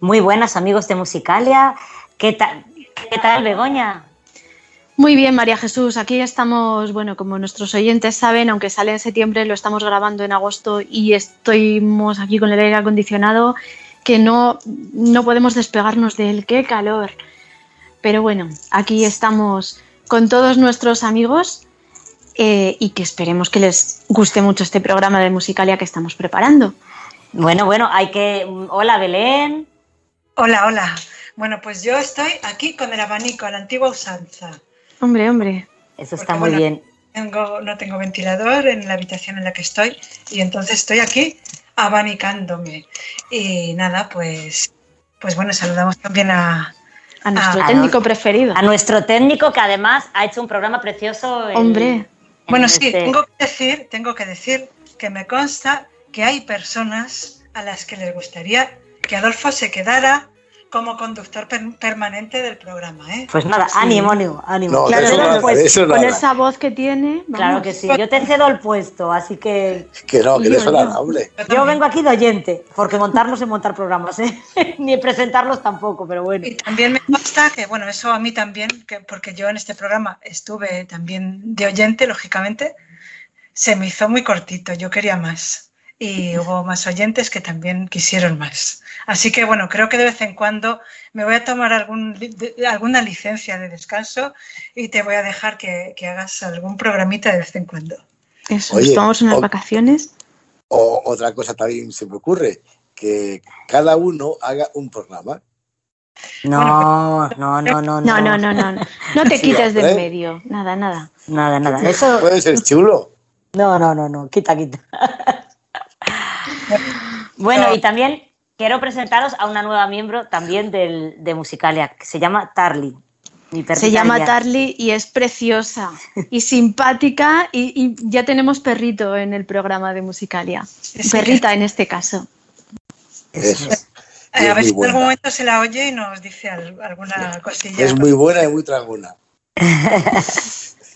Muy buenas amigos de Musicalia. ¿Qué tal, ¿Qué tal Begoña? Muy bien, María Jesús. Aquí estamos, bueno, como nuestros oyentes saben, aunque sale en septiembre, lo estamos grabando en agosto y estamos aquí con el aire acondicionado que no, no podemos despegarnos de él. ¡Qué calor! Pero bueno, aquí estamos con todos nuestros amigos eh, y que esperemos que les guste mucho este programa de Musicalia que estamos preparando. Bueno, bueno, hay que... Hola Belén. Hola, hola. Bueno, pues yo estoy aquí con el abanico a la antigua usanza. Hombre, hombre. Eso está Porque, muy bueno, bien. Tengo, no tengo ventilador en la habitación en la que estoy y entonces estoy aquí abanicándome. Y nada, pues, pues bueno, saludamos también a... A nuestro técnico preferido. A nuestro técnico que además ha hecho un programa precioso. en- Hombre. en Bueno, sí, este- tengo que decir, tengo que decir que me consta que hay personas a las que les gustaría que Adolfo se quedara como conductor per- permanente del programa, ¿eh? Pues nada, Sí. ánimo, ánimo, ánimo. No, Claro, de eso yo nada, el puesto. de eso Con nada. esa voz que tiene. Claro que sí, yo te cedo el puesto, así que Que no, que lío. nada, hombre. yo vengo aquí de oyente, porque montar no sé montar programas, ¿eh? ni presentarlos tampoco, pero bueno. Y también me consta que, bueno, eso a mí también, que porque yo en este programa estuve también de oyente, lógicamente, se me hizo muy cortito, yo quería más. Y hubo más oyentes que también quisieron más. Así que, bueno, creo que de vez en cuando me voy a tomar algún, alguna licencia de descanso y te voy a dejar que, que hagas algún programita de vez en cuando. Eso, Oye, nos tomamos unas o- vacaciones. O otra cosa también se me ocurre, que cada uno haga un programa. No, no, no, no, No, no, no, no. No, no te Sí, quites del hombre. medio. Nada, nada. Nada, nada. Eso, Puede ser chulo. no, no, no, no, quita, quita. Bueno, y también quiero presentaros a una nueva miembro también del, de Musicalia, que se llama Tarly. mi perrita Se llama. Tarly y es preciosa y simpática y, y ya tenemos perrito en el programa de Musicalia. Sí, sí. Perrita en este caso. Eso. Eh, a ver si en algún momento se la oye y nos dice al- alguna cosilla. Es muy buena y muy traguna.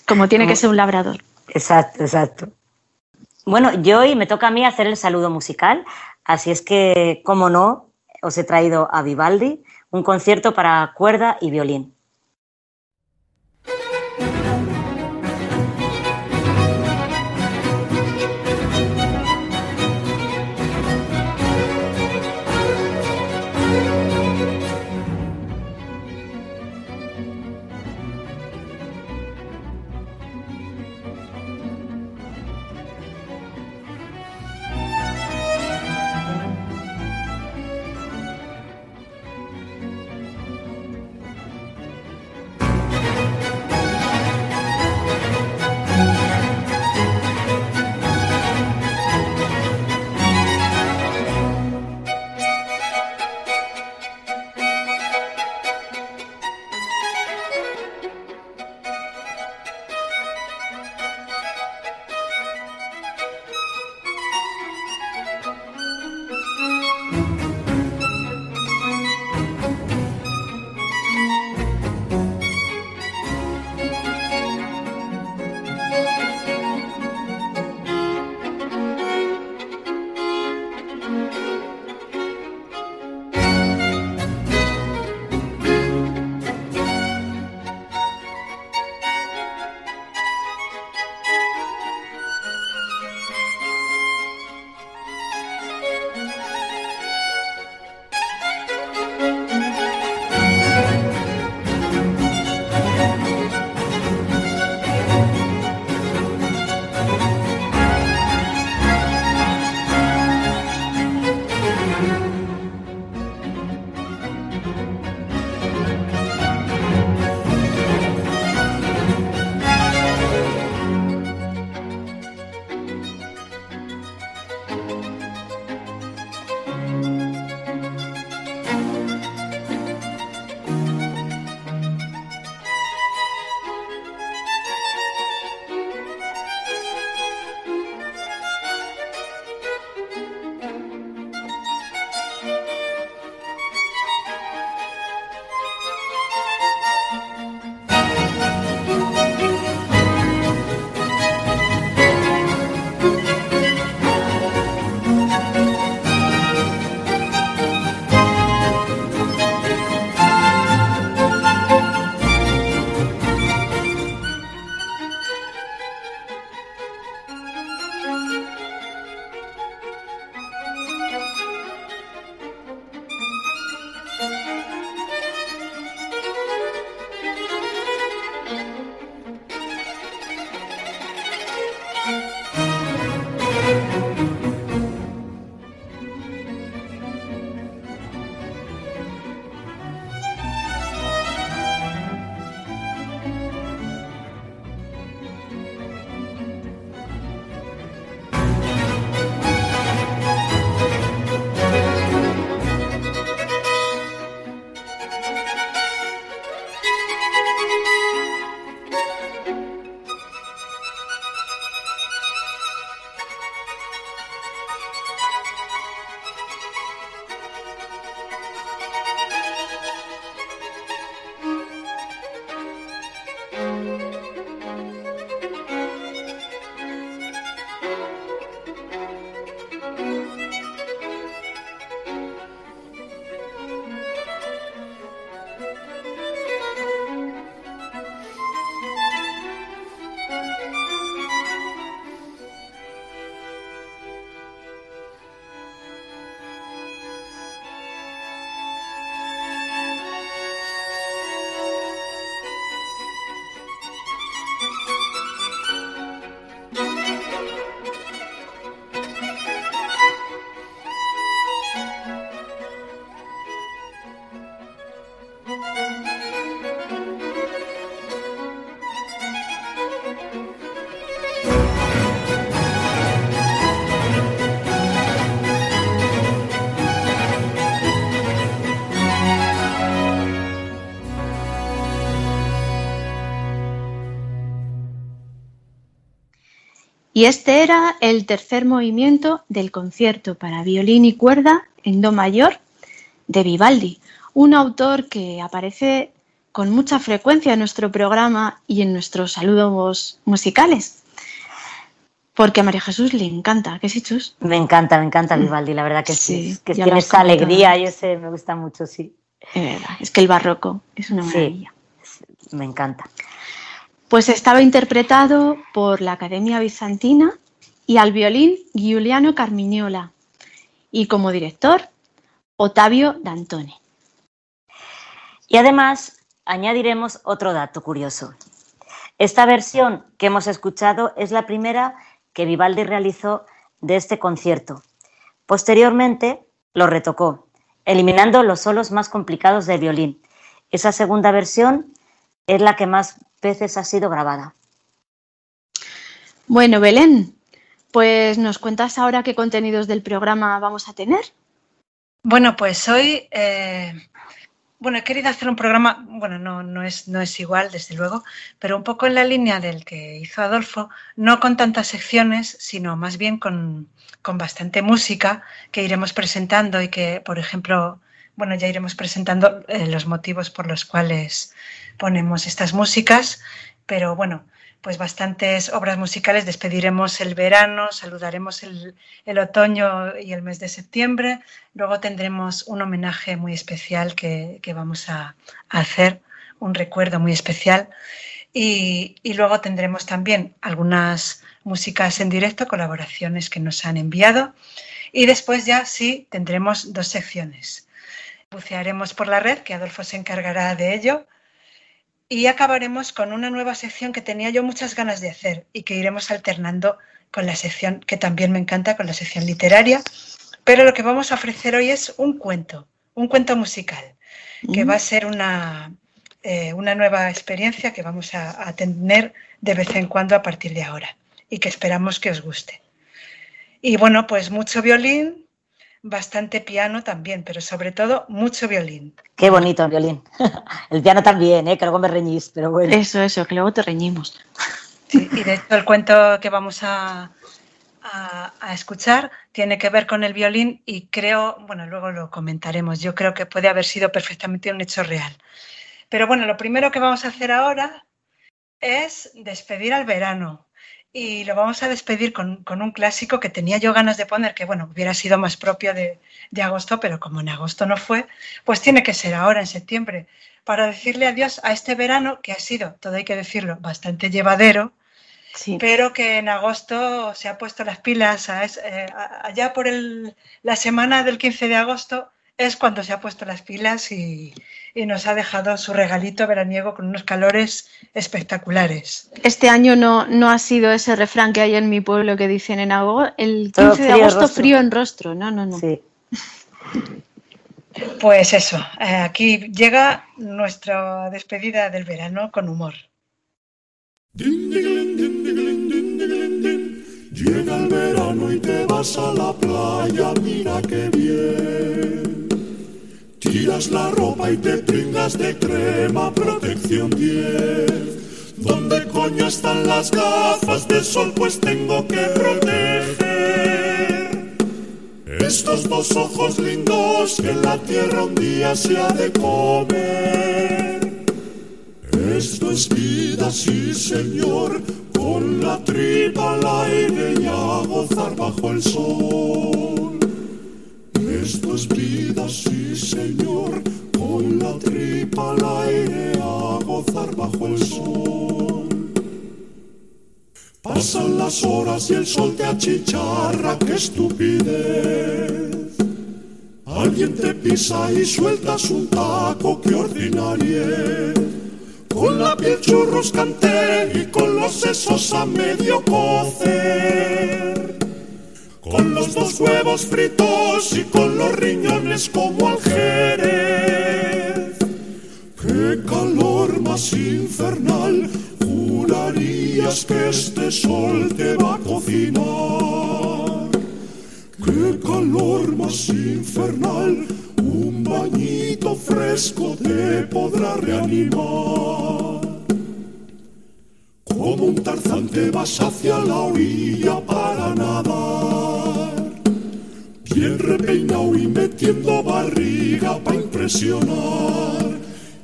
Como tiene que ser un labrador. Exacto, exacto. Bueno, yo hoy me toca a mí hacer el saludo musical, así es que, como no, os he traído a Vivaldi, un concierto para cuerda y violín. Y este era el tercer movimiento del concierto para violín y cuerda en Do mayor de Vivaldi, un autor que aparece con mucha frecuencia en nuestro programa y en nuestros saludos musicales. Porque a María Jesús le encanta, ¿qué sí, Chus? Me encanta, me encanta Vivaldi, la verdad que sí. que tiene esa alegría y ese me gusta mucho, sí. Es verdad, es que el barroco es una maravilla. Sí, me encanta. Pues estaba interpretado por la Academia Bizantina y al violín Giuliano Carmignola y como director Ottavio D'Antone. Y además añadiremos otro dato curioso. Esta versión que hemos escuchado es la primera que Vivaldi realizó de este concierto. Posteriormente lo retocó, eliminando los solos más complicados del violín. Esa segunda versión es la que más veces ha sido grabada. Bueno, Belén, pues nos cuentas ahora qué contenidos del programa vamos a tener. Bueno, pues hoy, eh, bueno, he querido hacer un programa, bueno, no, no, es, no es igual, desde luego, pero un poco en la línea del que hizo Adolfo, no con tantas secciones, sino más bien con, con bastante música que iremos presentando y que, por ejemplo, bueno, ya iremos presentando eh, los motivos por los cuales ponemos estas músicas, pero bueno, pues bastantes obras musicales. Despediremos el verano, saludaremos el, otoño y el mes de septiembre. Luego tendremos un homenaje muy especial que, vamos a, hacer, un recuerdo muy especial. Y, y, luego tendremos también algunas músicas en directo, colaboraciones que nos han enviado. Y después ya sí tendremos dos secciones. Bucearemos por la red, que Adolfo se encargará de ello y acabaremos con una nueva sección que tenía yo muchas ganas de hacer y que iremos alternando con la sección que también me encanta, con la sección literaria. Pero lo que vamos a ofrecer hoy es un cuento, un cuento musical, que va a ser una, eh, una nueva experiencia que vamos a, a tener de vez en cuando a partir de ahora y que esperamos que os guste. Y bueno, pues mucho violín, bastante piano también, pero sobre todo mucho violín. Qué bonito el violín. El piano también, ¿eh? que luego me reñís, pero bueno. Eso, eso, que luego te reñimos. Sí, y de hecho el cuento que vamos a, a, escuchar tiene que ver con el violín y creo, bueno, luego lo comentaremos, yo creo que puede haber sido perfectamente un hecho real. Pero bueno, lo primero que vamos a hacer ahora es despedir al verano y lo vamos a despedir con, un clásico que tenía yo ganas de poner, que bueno, hubiera sido más propio de, agosto, pero como en agosto no fue, pues tiene que ser ahora, en septiembre, para decirle adiós a este verano que ha sido, todo hay que decirlo, bastante llevadero, pero que en agosto se ha puesto las pilas, eh, allá por la semana del 15 de agosto es cuando se ha puesto las pilas y, nos ha dejado su regalito veraniego con unos calores espectaculares. Este año no, no ha sido ese refrán que hay en mi pueblo que dicen en agosto, el 15 de agosto frío en rostro, no, no, no. Pues eso, eh, aquí llega nuestra despedida del verano con humor. Llega el verano y te vas a la playa, mira qué bien. Tiras la ropa y te pringas de crema, protección 10. ¿Dónde coño están las gafas de sol? Pues tengo que proteger. Estos dos ojos lindos que la tierra un día se ha de comer. Esto es vida, sí señor, con la tripa al aire y a gozar bajo el sol. Esto es vida, sí señor, con la tripa al aire a gozar bajo el sol. Pasan las horas y el sol te achicharra, qué estupidez. Alguien te pisa y sueltas un taco, qué ordinarie. Con la piel churruscante y con los sesos a medio cocer con los dos huevos fritos y con los riñones como al jerez. Qué calor más infernal, jurarías que este sol te va a cocinar. Qué calor más infernal, un bañito fresco te podrá reanimar. Como un danzante vas hacia la orilla para nadar. Bien repeinado y metiendo barriga para impresionar.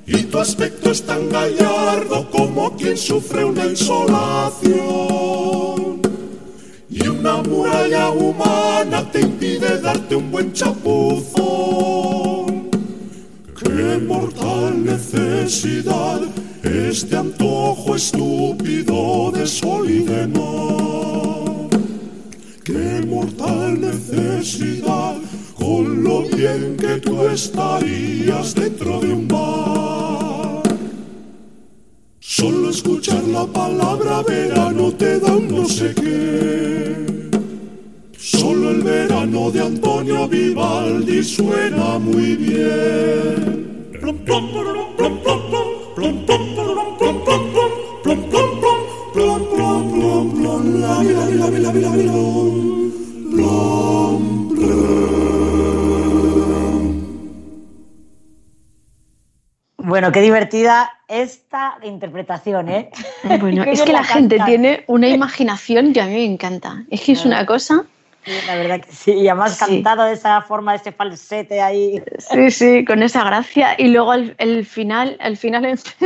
Y tu aspecto es tan gallardo como quien sufre una insolación. Y una muralla humana te impide darte un buen chapuzón. Qué mortal necesidad este antojo estúpido de sol y de mar. Qué mortal necesidad con lo bien que tú estarías dentro de un bar. Solo escuchar la palabra verano te da no sé qué. Solo el verano de Antonio Vivaldi suena muy bien. Bueno, qué divertida esta interpretación, ¿eh? Bueno, es que la gente tiene una imaginación que a mí me encanta. Es que es una cosa. Sí, la verdad que sí. Y además Sí. cantado de esa forma, de ese falsete ahí. Sí, sí, con esa gracia. Y luego el, el final, el final en,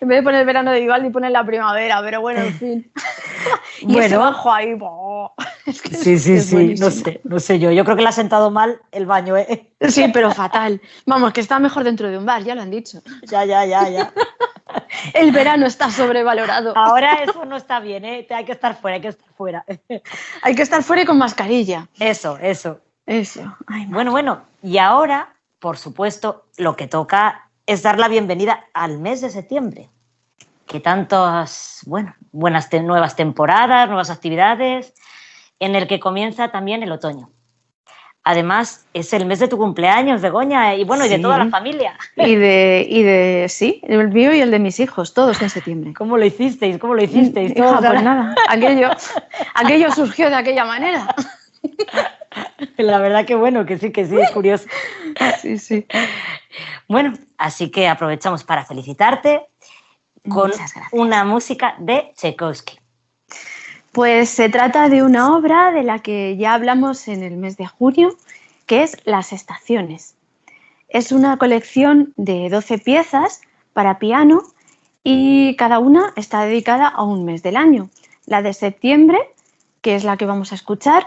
en vez de poner el verano de Vivaldi, pone la primavera, pero bueno, en fin. y ese Bueno. bajo ahí. ¡boh! Es que Sí, sí, es sí. No sé, no sé yo. Yo creo que le ha sentado mal el baño, ¿eh? Sí, pero fatal. Vamos, que está mejor dentro de un bar, ya lo han dicho. Ya, ya, ya, ya. El verano está sobrevalorado. Ahora eso no está bien, ¿eh? Hay que estar fuera, hay que estar fuera. Hay que estar fuera y con mascarilla. Eso, eso. Eso. Ay, madre. Bueno, bueno. Y ahora, por supuesto, lo que toca es dar la bienvenida al mes de septiembre. Que tantas, bueno, buenas te- nuevas temporadas, nuevas actividades, en el que comienza también el otoño. Además, es el mes de tu cumpleaños, Begoña, y bueno, y de toda la familia. Y de, y de, sí, el mío y el de mis hijos, todos en septiembre. ¿Cómo lo hicisteis? ¿Cómo lo hicisteis? Hija, pues nada, aquello, aquello surgió de aquella manera. La verdad que bueno, que sí, que sí, es curioso. Sí, sí. Bueno, así que aprovechamos para felicitarte con una música de Tchaikovsky. Pues se trata de una obra de la que ya hablamos en el mes de junio, que es Las Estaciones. Es una colección de 12 piezas para piano y cada una está dedicada a un mes del año. La de septiembre, que es la que vamos a escuchar,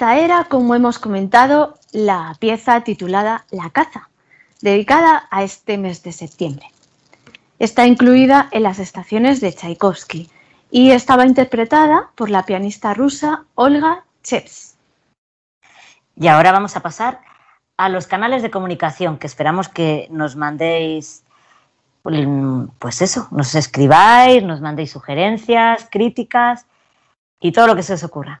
Esta era, como hemos comentado, la pieza titulada La caza, dedicada a este mes de septiembre. Está incluida en las estaciones de Tchaikovsky y estaba interpretada por la pianista rusa Olga Cheps. Y ahora vamos a pasar a los canales de comunicación que esperamos que nos mandéis, pues eso, nos escribáis, nos mandéis sugerencias, críticas y todo lo que se os ocurra.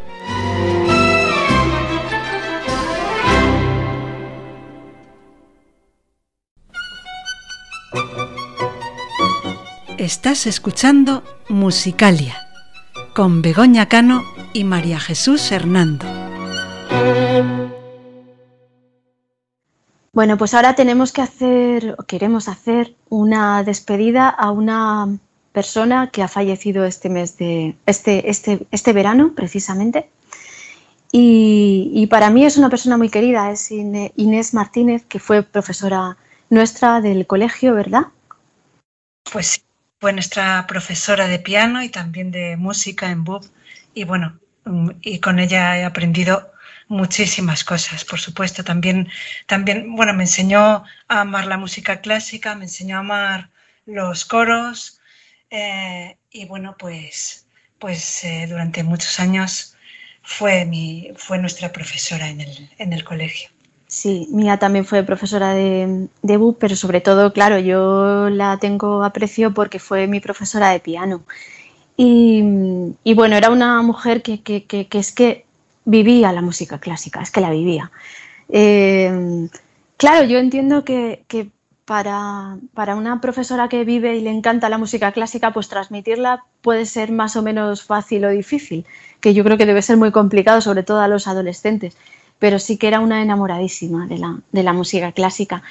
Estás escuchando Musicalia con Begoña Cano y María Jesús Hernando. Bueno, pues ahora tenemos que hacer, o queremos hacer, una despedida a una persona que ha fallecido este mes de, este, este, este verano, precisamente. Y, y, para mí es una persona muy querida, es Inés Martínez, que fue profesora nuestra del colegio, ¿verdad? Pues sí fue nuestra profesora de piano y también de música en BUB y bueno, mm, y con ella he aprendido muchísimas cosas, por supuesto. También, también, bueno, me enseñó a amar la música clásica, me enseñó a amar los coros eh, y bueno, pues, pues eh, durante muchos años fue, mi, fue nuestra profesora en el, en el colegio. Sí, Mía también fue profesora de, de BUP, pero sobre todo, claro, yo la tengo aprecio porque fue mi profesora de piano. Y, bueno, era una mujer que, que, que, que, es que vivía la música clásica, es que la vivía. Eh, claro, yo entiendo que, para, para, una profesora que vive y le encanta la música clásica, pues transmitirla puede ser más o menos fácil o difícil, que yo creo que debe ser muy complicado, sobre todo a los adolescentes pero sí que era una enamoradísima de la, de la música clásica.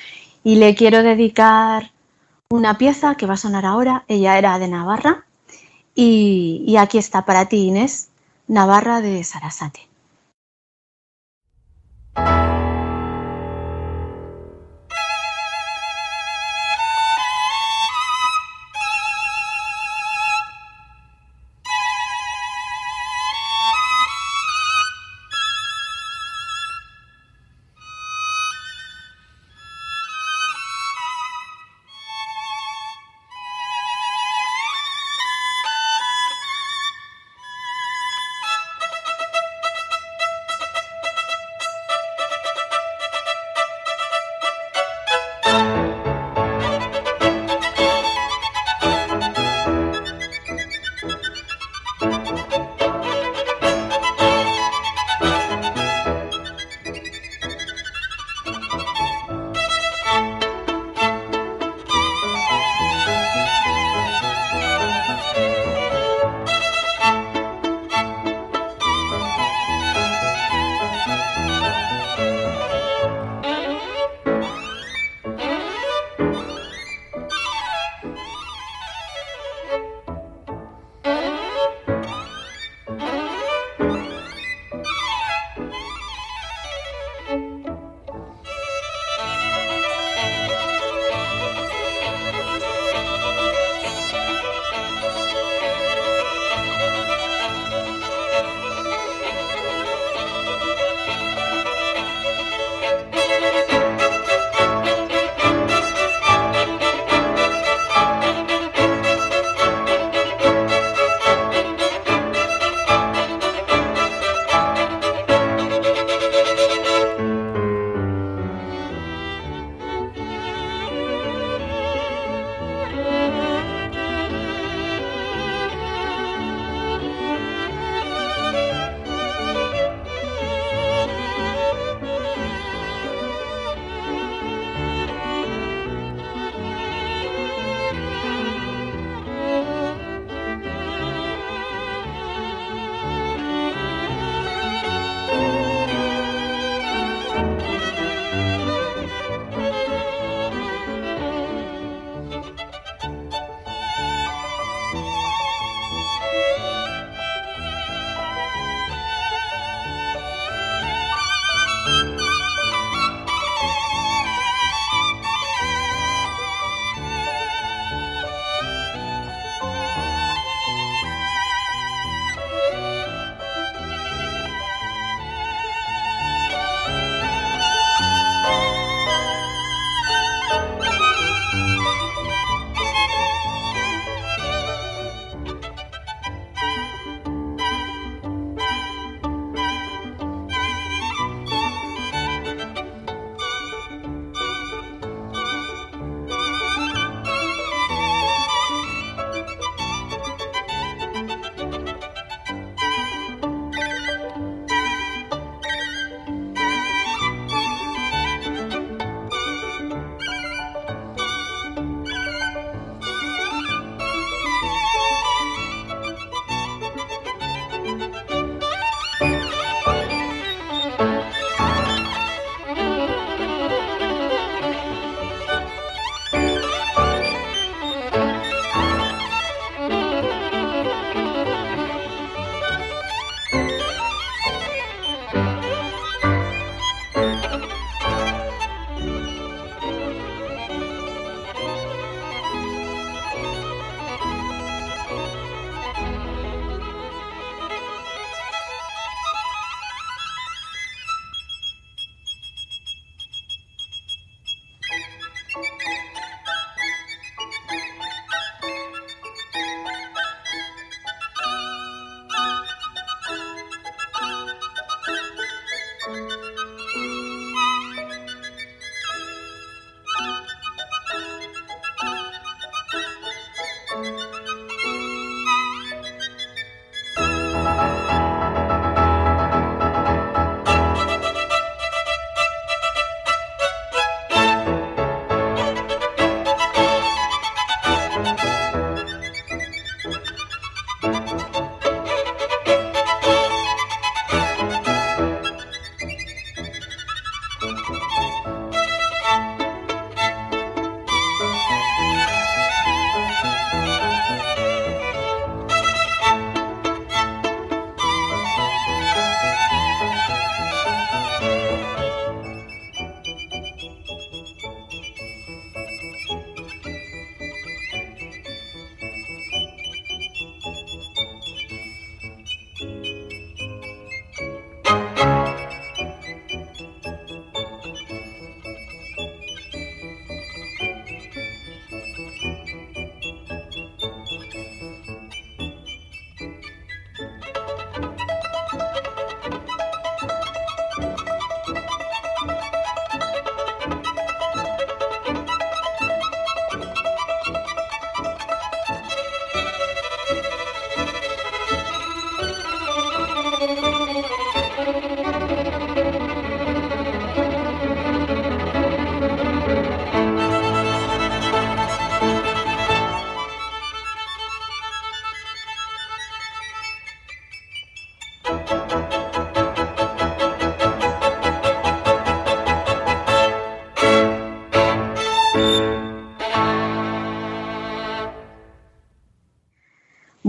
Y le quiero dedicar una pieza que va a sonar ahora. Ella era de Navarra y, y aquí está para ti, Inés, Navarra de Sarasate.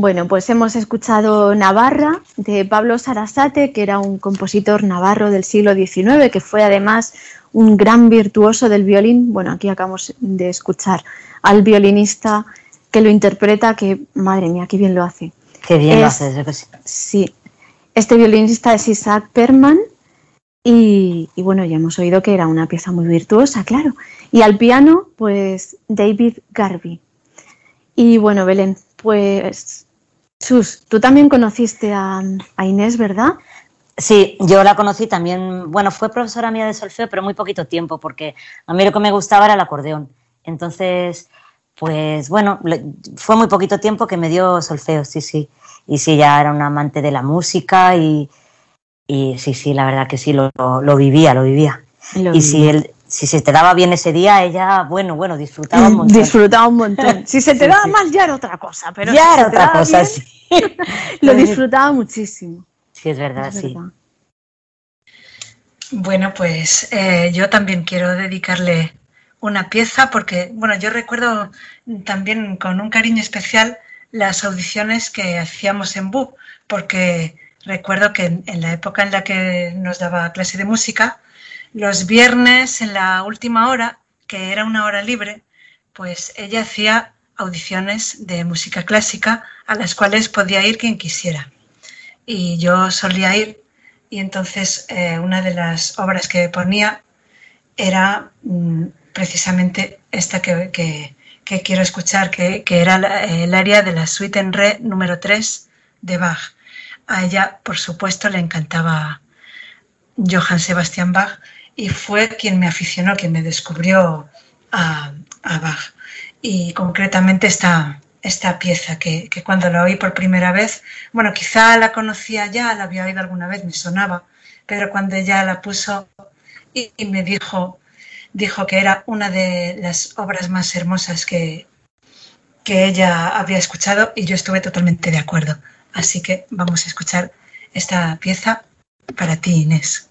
Bueno, pues hemos escuchado Navarra de Pablo Sarasate, que era un compositor navarro del siglo XIX, que fue además un gran virtuoso del violín. Bueno, aquí acabamos de escuchar al violinista que lo interpreta, que madre mía, qué bien lo hace. Qué bien lo hace, desde que sí. Sí, este violinista es Isaac Perman y, y, bueno, ya hemos oído que era una pieza muy virtuosa, claro. Y al piano, pues David Garvey. Y bueno, Belén, pues Sus, tú también conociste a, a, Inés, ¿verdad? Sí, yo la conocí también, bueno, fue profesora mía de solfeo, pero muy poquito tiempo, porque a mí lo que me gustaba era el acordeón. Entonces, pues bueno, fue muy poquito tiempo que me dio solfeo, sí, sí. Y sí, ya era un amante de la música y, y sí, sí, la verdad que sí, lo, lo vivía, lo vivía. Lo y si él, si se te daba bien ese día, ella, bueno, bueno, disfrutaba un montón. Disfrutaba un montón. Si se te sí, daba sí. mal, ya era otra cosa, pero ya si era otra cosa, bien, sí. lo disfrutaba muchísimo. Sí, es verdad, es sí. verdad. Bueno, pues eh, yo también quiero dedicarle una pieza porque, bueno, yo recuerdo también con un cariño especial las audiciones que hacíamos en BUP, porque recuerdo que en, en la época en la que nos daba clase de música, los viernes en la última hora, que era una hora libre, pues ella hacía audiciones de música clásica a las cuales podía ir quien quisiera. Y yo solía ir y entonces eh, una de las obras que ponía era mmm, precisamente esta que, que, quiero escuchar, que, que era el área de la suite en re número 3 de Bach. A ella, por supuesto, le encantaba Johann Sebastian Bach y fue quien me aficionó, quien me descubrió a, Bach. Y concretamente esta, esta pieza que, que, cuando la oí por primera vez, bueno, quizá la conocía ya, la había oído alguna vez, me sonaba, pero cuando ella la puso y, y me dijo, dijo que era una de las obras más hermosas que, que ella había escuchado y yo estuve totalmente de acuerdo. Así que vamos a escuchar esta pieza para ti, Inés.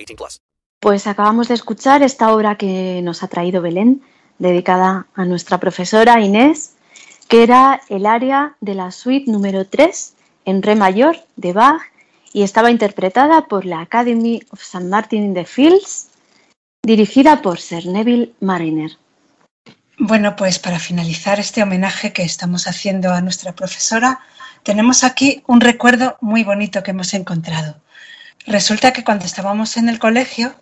18 plus. Pues acabamos de escuchar esta obra que nos ha traído Belén, dedicada a nuestra profesora Inés, que era el área de la suite número 3 en re mayor de Bach y estaba interpretada por la Academy of St. Martin in the Fields, dirigida por Sir Neville Mariner. Bueno, pues para finalizar este homenaje que estamos haciendo a nuestra profesora, tenemos aquí un recuerdo muy bonito que hemos encontrado. Resulta que cuando estábamos en el colegio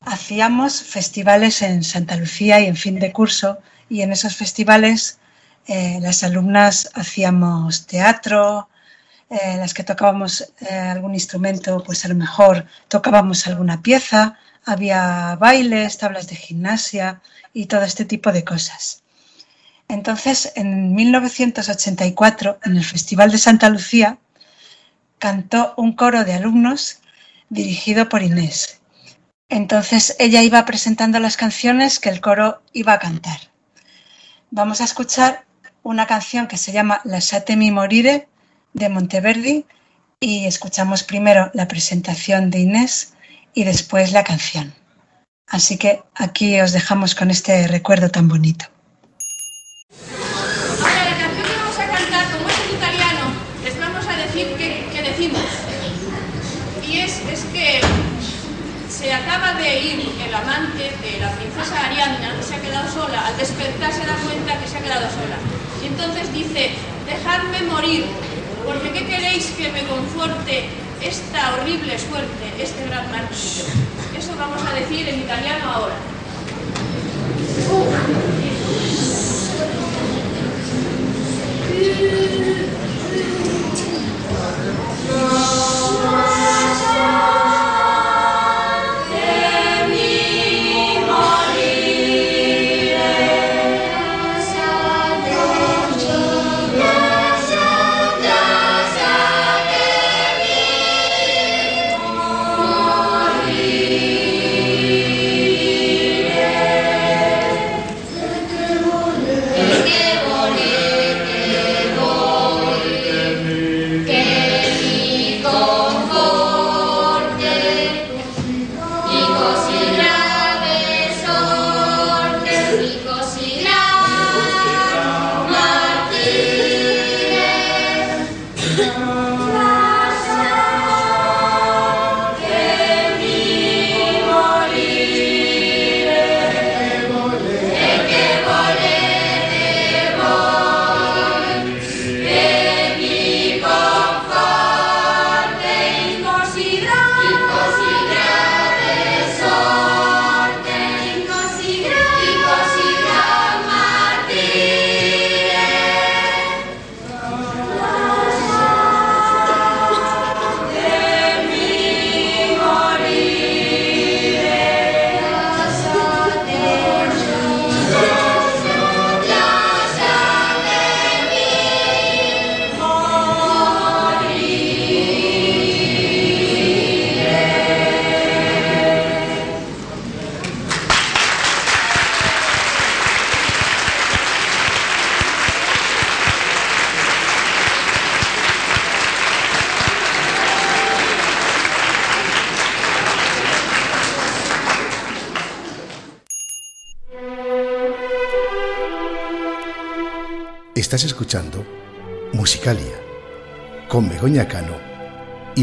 hacíamos festivales en Santa Lucía y en fin de curso y en esos festivales eh, las alumnas hacíamos teatro, eh, las que tocábamos eh, algún instrumento, pues a lo mejor tocábamos alguna pieza, había bailes, tablas de gimnasia y todo este tipo de cosas. Entonces, en 1984, en el Festival de Santa Lucía, cantó un coro de alumnos dirigido por Inés. Entonces, ella iba presentando las canciones que el coro iba a cantar. Vamos a escuchar una canción que se llama Lasciatemi morire de Monteverdi y escuchamos primero la presentación de Inés y después la canción. Así que aquí os dejamos con este recuerdo tan bonito. Despertar se da cuenta que se ha quedado sola. Y entonces dice, dejadme morir, porque ¿qué queréis que me conforte esta horrible suerte, este gran martirio? Eso vamos a decir en italiano ahora.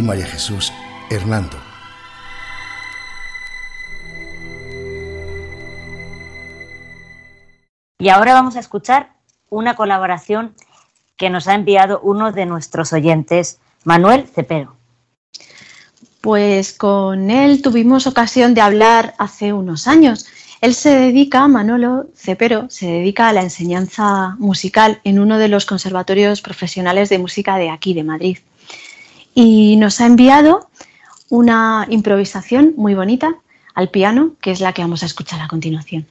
María Jesús Hernando. Y ahora vamos a escuchar una colaboración que nos ha enviado uno de nuestros oyentes, Manuel Cepero. Pues con él tuvimos ocasión de hablar hace unos años. Él se dedica, Manolo Cepero, se dedica a la enseñanza musical en uno de los conservatorios profesionales de música de aquí, de Madrid. Y nos ha enviado una improvisación muy bonita al piano, que es la que vamos a escuchar a continuación.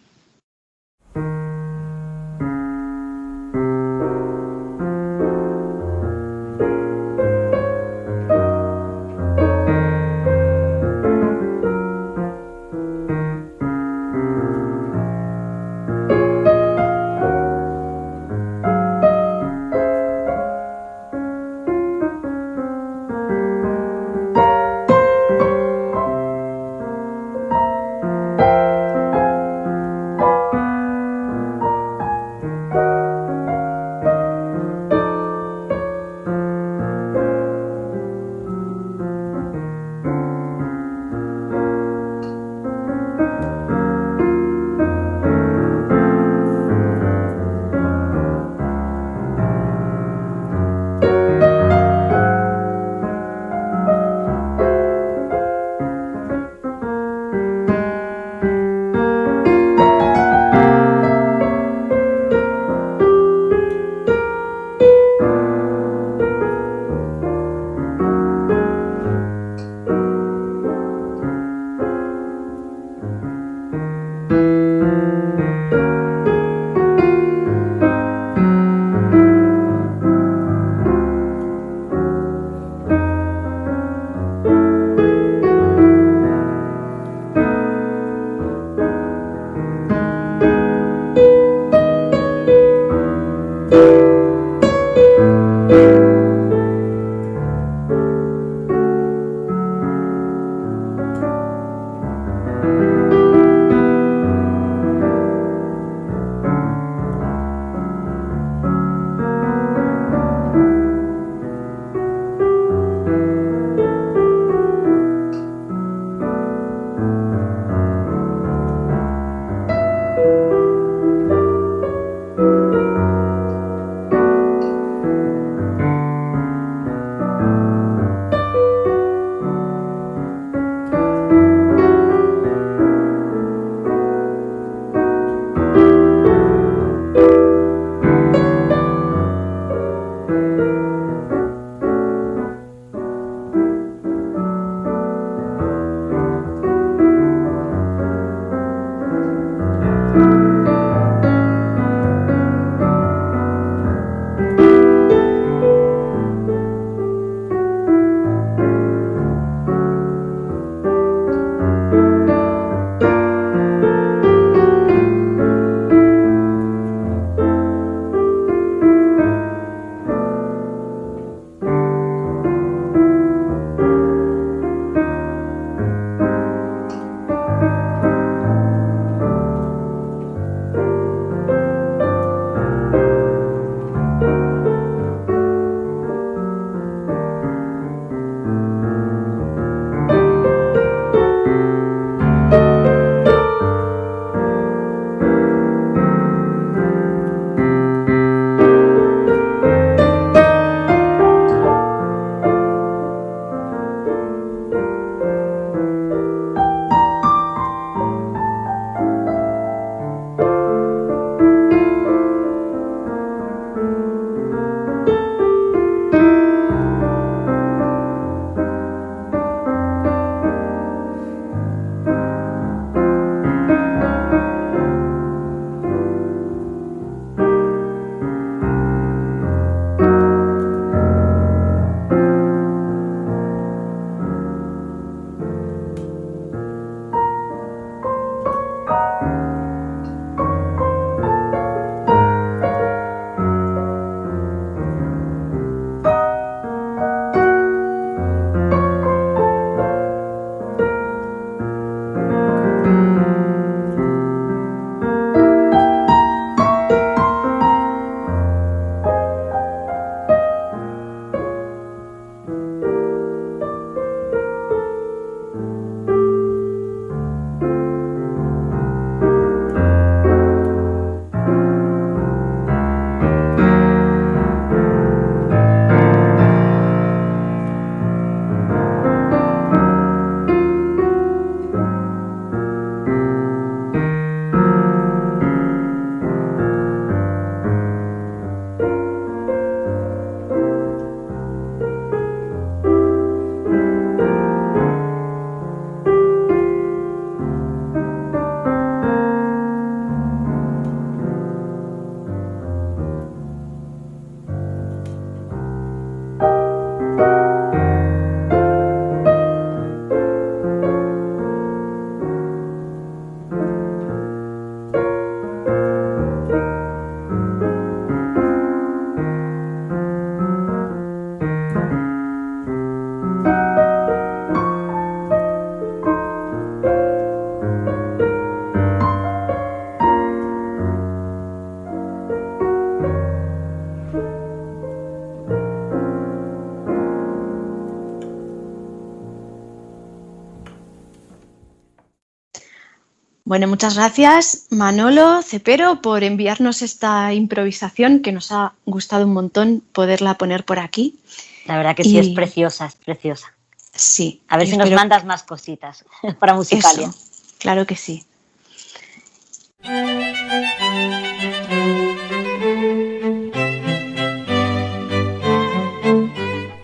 Bueno, muchas gracias Manolo Cepero por enviarnos esta improvisación que nos ha gustado un montón poderla poner por aquí. La verdad que sí, es preciosa, es preciosa. Sí. A ver si nos mandas más cositas para Musicalia. claro que sí.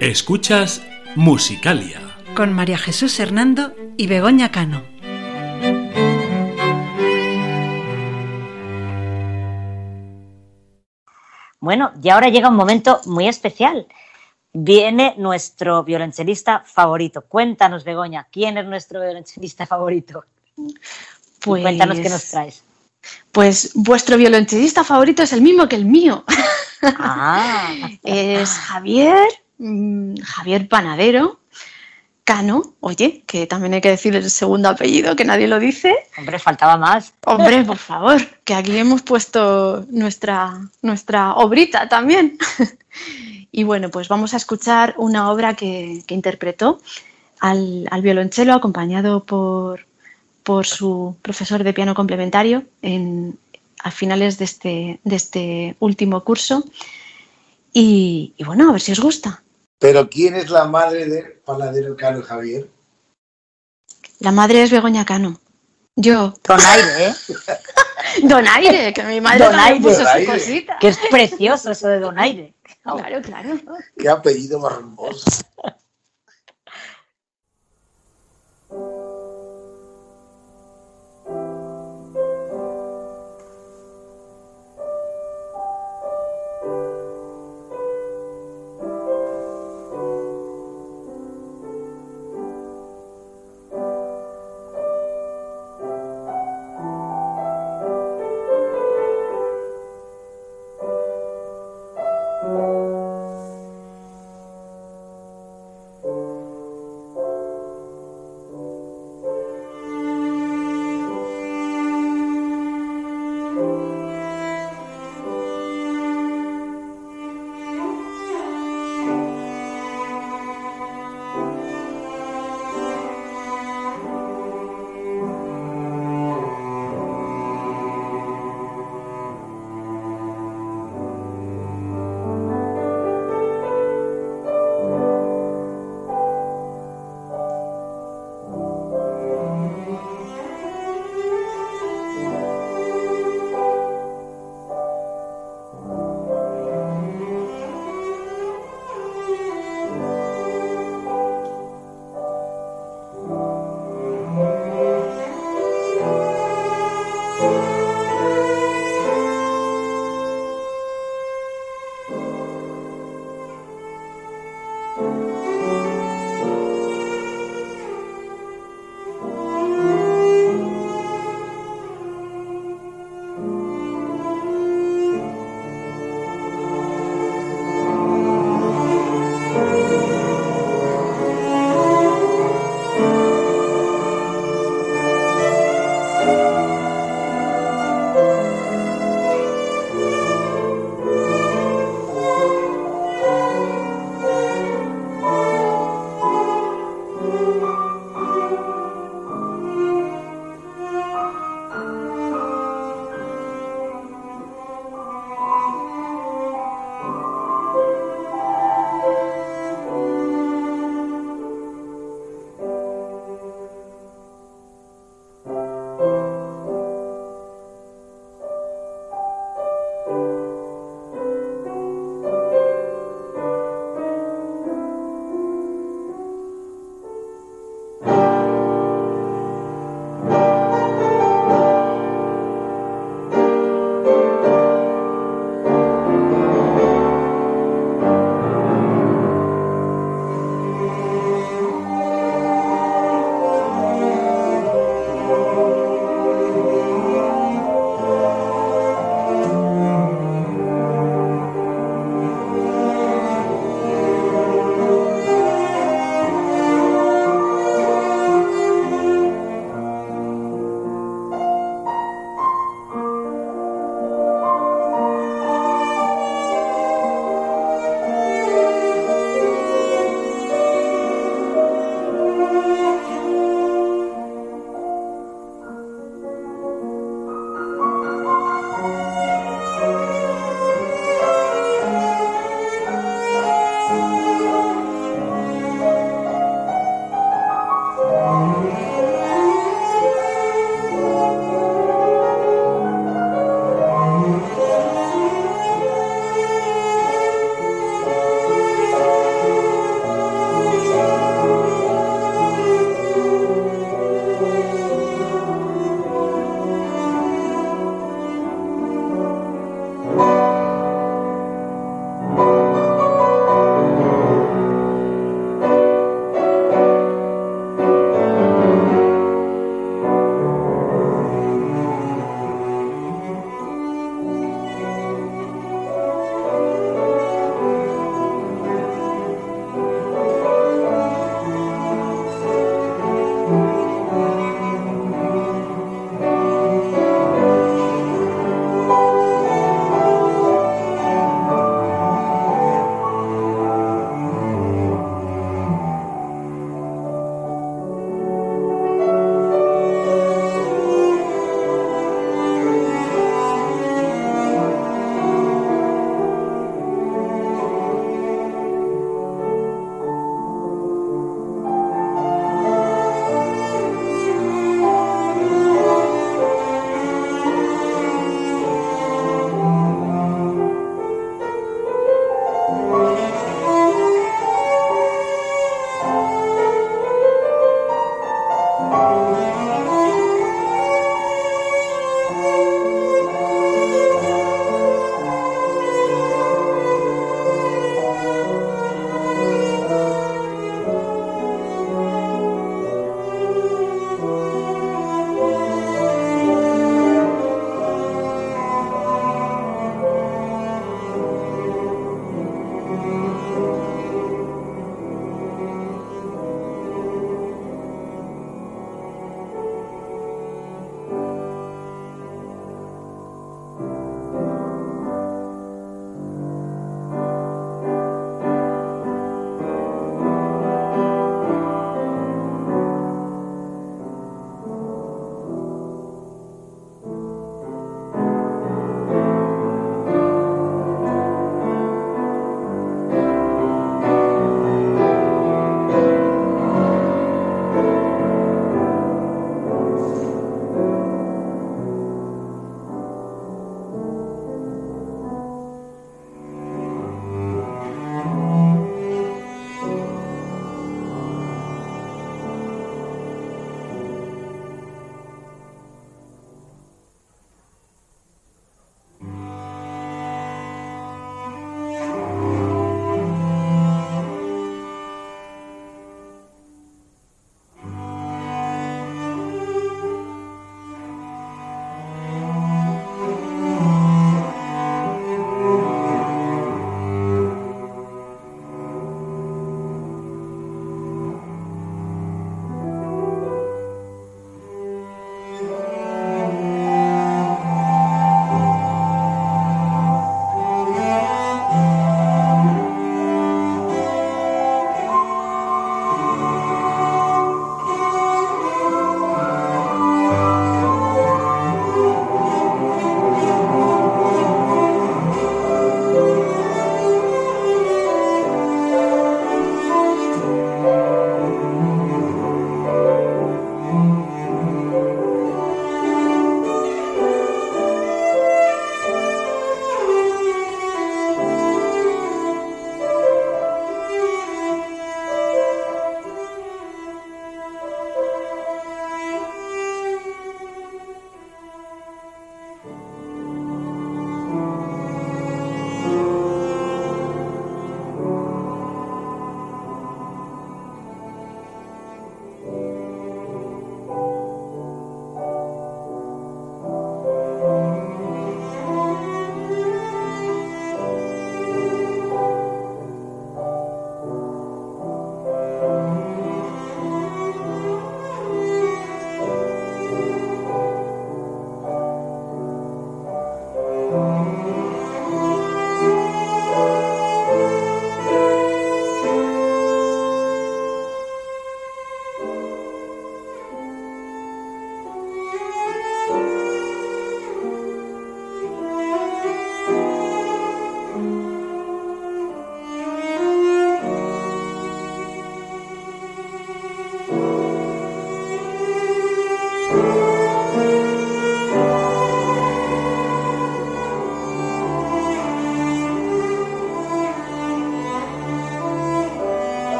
Escuchas Musicalia. Con María Jesús Hernando y Begoña Cano. Bueno, y ahora llega un momento muy especial. Viene nuestro violonchelista favorito. Cuéntanos, Begoña, ¿quién es nuestro violonchelista favorito? Pues, cuéntanos qué nos traes. Pues vuestro violonchelista favorito es el mismo que el mío. Ah, es Javier, mm, Javier Panadero, Cano, oye, que también hay que decir el segundo apellido, que nadie lo dice. Hombre, faltaba más. Hombre, por favor, que aquí hemos puesto nuestra, nuestra obrita también. y bueno, pues vamos a escuchar una obra que, interpretó al, violonchelo acompañado por, por su profesor de piano complementario en, a finales de este, de este último curso. Y, y bueno, a ver si os gusta. Pero ¿quién es la madre de Panadero Cano Javier? La madre es Begoña Cano. Yo. Donaire, ¿eh? Donaire, que mi madre Donaire, puso Donaire. su cosita. Que es precioso eso de Donaire. Claro, claro. Qué apellido más hermoso.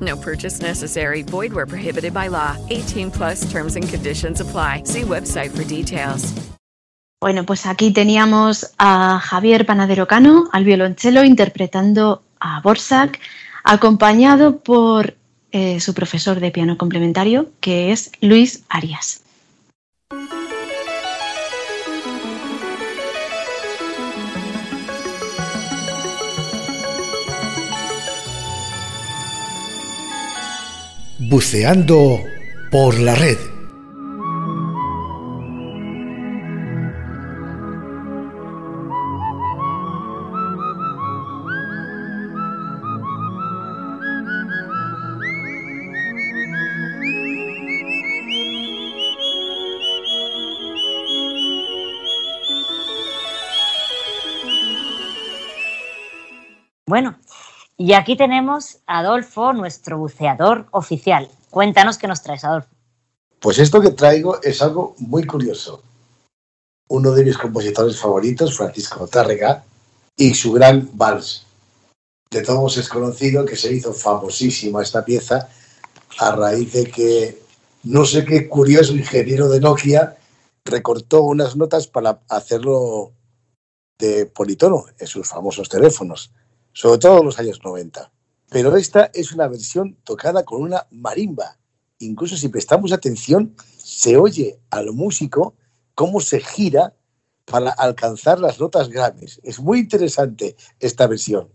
No purchase necessary. Void where prohibited by law. 18 plus terms and conditions apply. See website for details. Bueno, pues aquí teníamos a Javier Panadero Cano al violonchelo interpretando a Borsak, acompañado por eh, su profesor de piano complementario, que es Luis Arias. Buceando por la red. Y aquí tenemos a Adolfo, nuestro buceador oficial. Cuéntanos qué nos traes, Adolfo. Pues esto que traigo es algo muy curioso. Uno de mis compositores favoritos, Francisco Tárrega, y su gran vals. De todos es conocido que se hizo famosísima esta pieza a raíz de que no sé qué curioso ingeniero de Nokia recortó unas notas para hacerlo de politono en sus famosos teléfonos sobre todo en los años 90. Pero esta es una versión tocada con una marimba. Incluso si prestamos atención, se oye al músico cómo se gira para alcanzar las notas graves. Es muy interesante esta versión.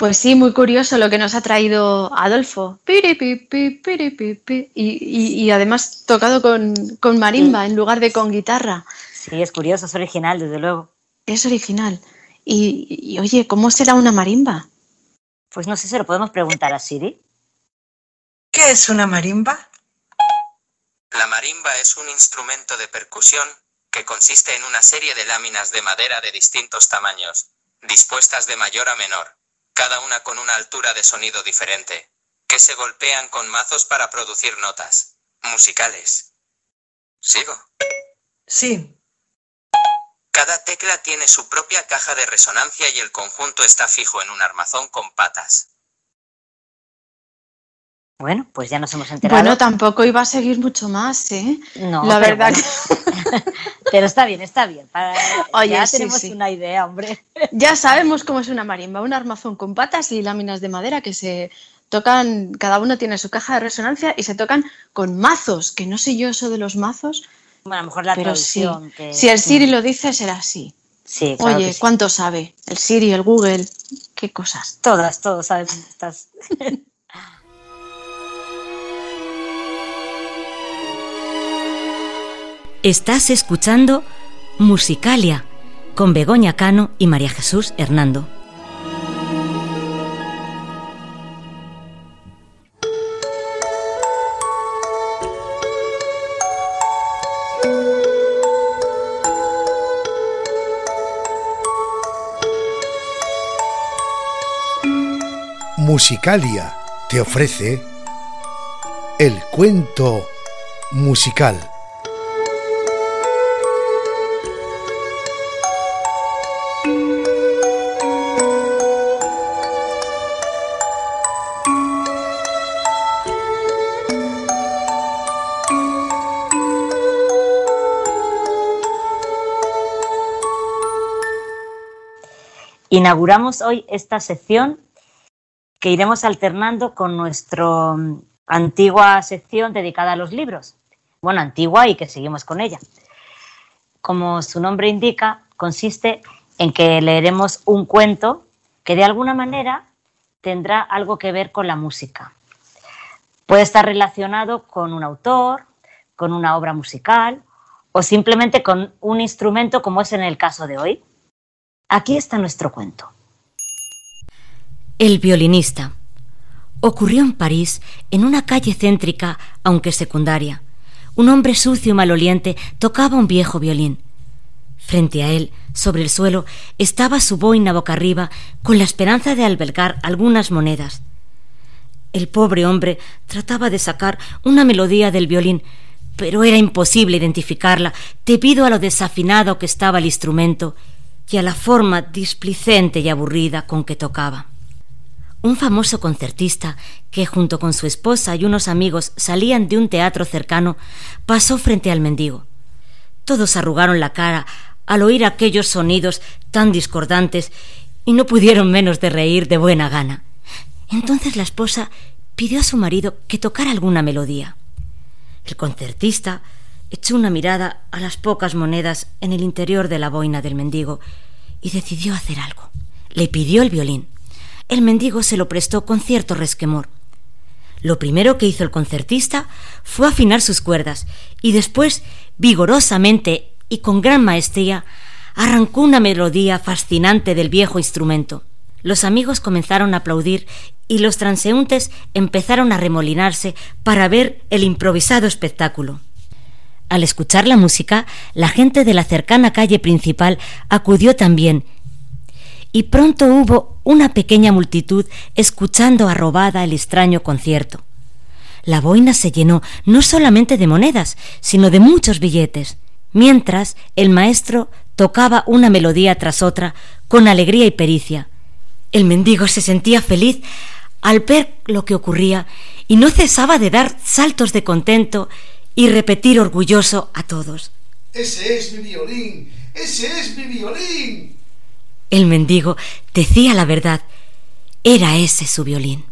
Pues sí, muy curioso lo que nos ha traído Adolfo. y, y, además tocado con, con marimba en lugar de con guitarra. Sí, es curioso, es original, desde luego. Es original. Y, oye, ¿cómo será una marimba? Pues no sé, se lo podemos preguntar a Siri. ¿Qué es una marimba? La marimba es un instrumento de percusión que consiste en una serie de láminas de madera de distintos tamaños, dispuestas de mayor a menor, cada una con una altura de sonido diferente, que se golpean con mazos para producir notas musicales. ¿Sigo? Sí. Cada tecla tiene su propia caja de resonancia y el conjunto está fijo en un armazón con patas. Bueno, pues ya nos hemos enterado. Bueno, tampoco iba a seguir mucho más, ¿eh? No, la verdad. pero está bien, está bien. Oye, ya sí, tenemos sí. una idea, hombre. Ya sabemos cómo es una marimba, un armazón con patas y láminas de madera que se tocan, cada uno tiene su caja de resonancia y se tocan con mazos, que no sé yo eso de los mazos. Bueno, a lo mejor la pero sí. traducción. que- Si el Siri lo dice, será así. Sí, claro Oye. ¿cuánto sabe? El Siri, el Google, qué cosas. Todas, todos sabemos estas. Estás escuchando Musicalia con Begoña Cano y María Jesús Hernando. Musicalia te ofrece el cuento musical. Inauguramos hoy esta sección que iremos alternando con nuestra antigua sección dedicada a los libros. Bueno, antigua y que seguimos con ella. Como su nombre indica, consiste en que leeremos un cuento que de alguna manera tendrá algo que ver con la música. Puede estar relacionado con un autor, con una obra musical o simplemente con un instrumento como es en el caso de hoy. Aquí está nuestro cuento. El violinista. Ocurrió en París, en una calle céntrica, aunque secundaria. Un hombre sucio y maloliente tocaba un viejo violín. Frente a él, sobre el suelo, estaba su boina boca arriba, con la esperanza de albergar algunas monedas. El pobre hombre trataba de sacar una melodía del violín, pero era imposible identificarla debido a lo desafinado que estaba el instrumento y a la forma displicente y aburrida con que tocaba. Un famoso concertista, que junto con su esposa y unos amigos salían de un teatro cercano, pasó frente al mendigo. Todos arrugaron la cara al oír aquellos sonidos tan discordantes y no pudieron menos de reír de buena gana. Entonces la esposa pidió a su marido que tocara alguna melodía. El concertista echó una mirada a las pocas monedas en el interior de la boina del mendigo y decidió hacer algo. Le pidió el violín. El mendigo se lo prestó con cierto resquemor. Lo primero que hizo el concertista fue afinar sus cuerdas y después, vigorosamente y con gran maestría, arrancó una melodía fascinante del viejo instrumento. Los amigos comenzaron a aplaudir y los transeúntes empezaron a remolinarse para ver el improvisado espectáculo. Al escuchar la música, la gente de la cercana calle principal acudió también, y pronto hubo una pequeña multitud escuchando arrobada el extraño concierto. La boina se llenó no solamente de monedas, sino de muchos billetes, mientras el maestro tocaba una melodía tras otra con alegría y pericia. El mendigo se sentía feliz al ver lo que ocurría y no cesaba de dar saltos de contento y repetir orgulloso a todos. Ese es mi violín, ese es mi violín. El mendigo decía la verdad. Era ese su violín.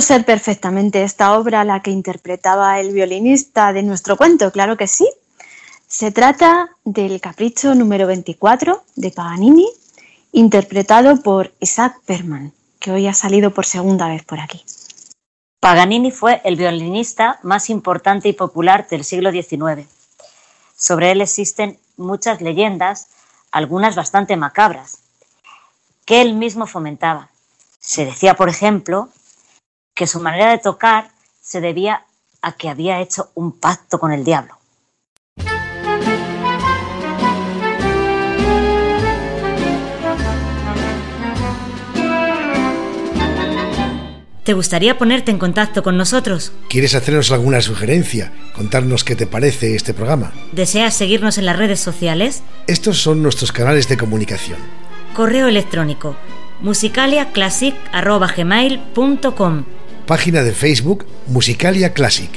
Ser perfectamente esta obra la que interpretaba el violinista de nuestro cuento, claro que sí. Se trata del Capricho número 24 de Paganini, interpretado por Isaac Perman, que hoy ha salido por segunda vez por aquí. Paganini fue el violinista más importante y popular del siglo XIX. Sobre él existen muchas leyendas, algunas bastante macabras, que él mismo fomentaba. Se decía, por ejemplo, que su manera de tocar se debía a que había hecho un pacto con el diablo. ¿Te gustaría ponerte en contacto con nosotros? ¿Quieres hacernos alguna sugerencia? ¿Contarnos qué te parece este programa? ¿Deseas seguirnos en las redes sociales? Estos son nuestros canales de comunicación. Correo electrónico musicaliaclassic.gmail.com Página de Facebook Musicalia Classic.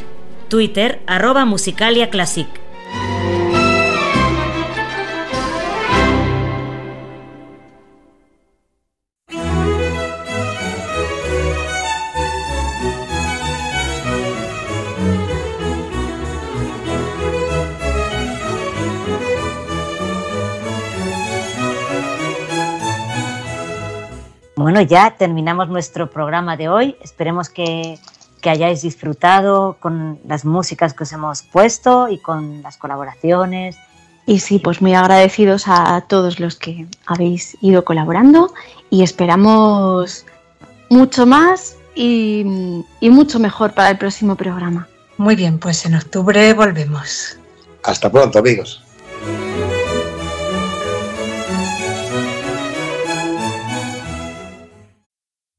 Twitter arroba musicaliaclassic. Bueno, ya terminamos nuestro programa de hoy. Esperemos que, que, hayáis disfrutado con las músicas que os hemos puesto y con las colaboraciones. Y sí, pues muy agradecidos a todos los que habéis ido colaborando y esperamos mucho más y, y mucho mejor para el próximo programa. Muy bien, pues en octubre volvemos. Hasta pronto, amigos.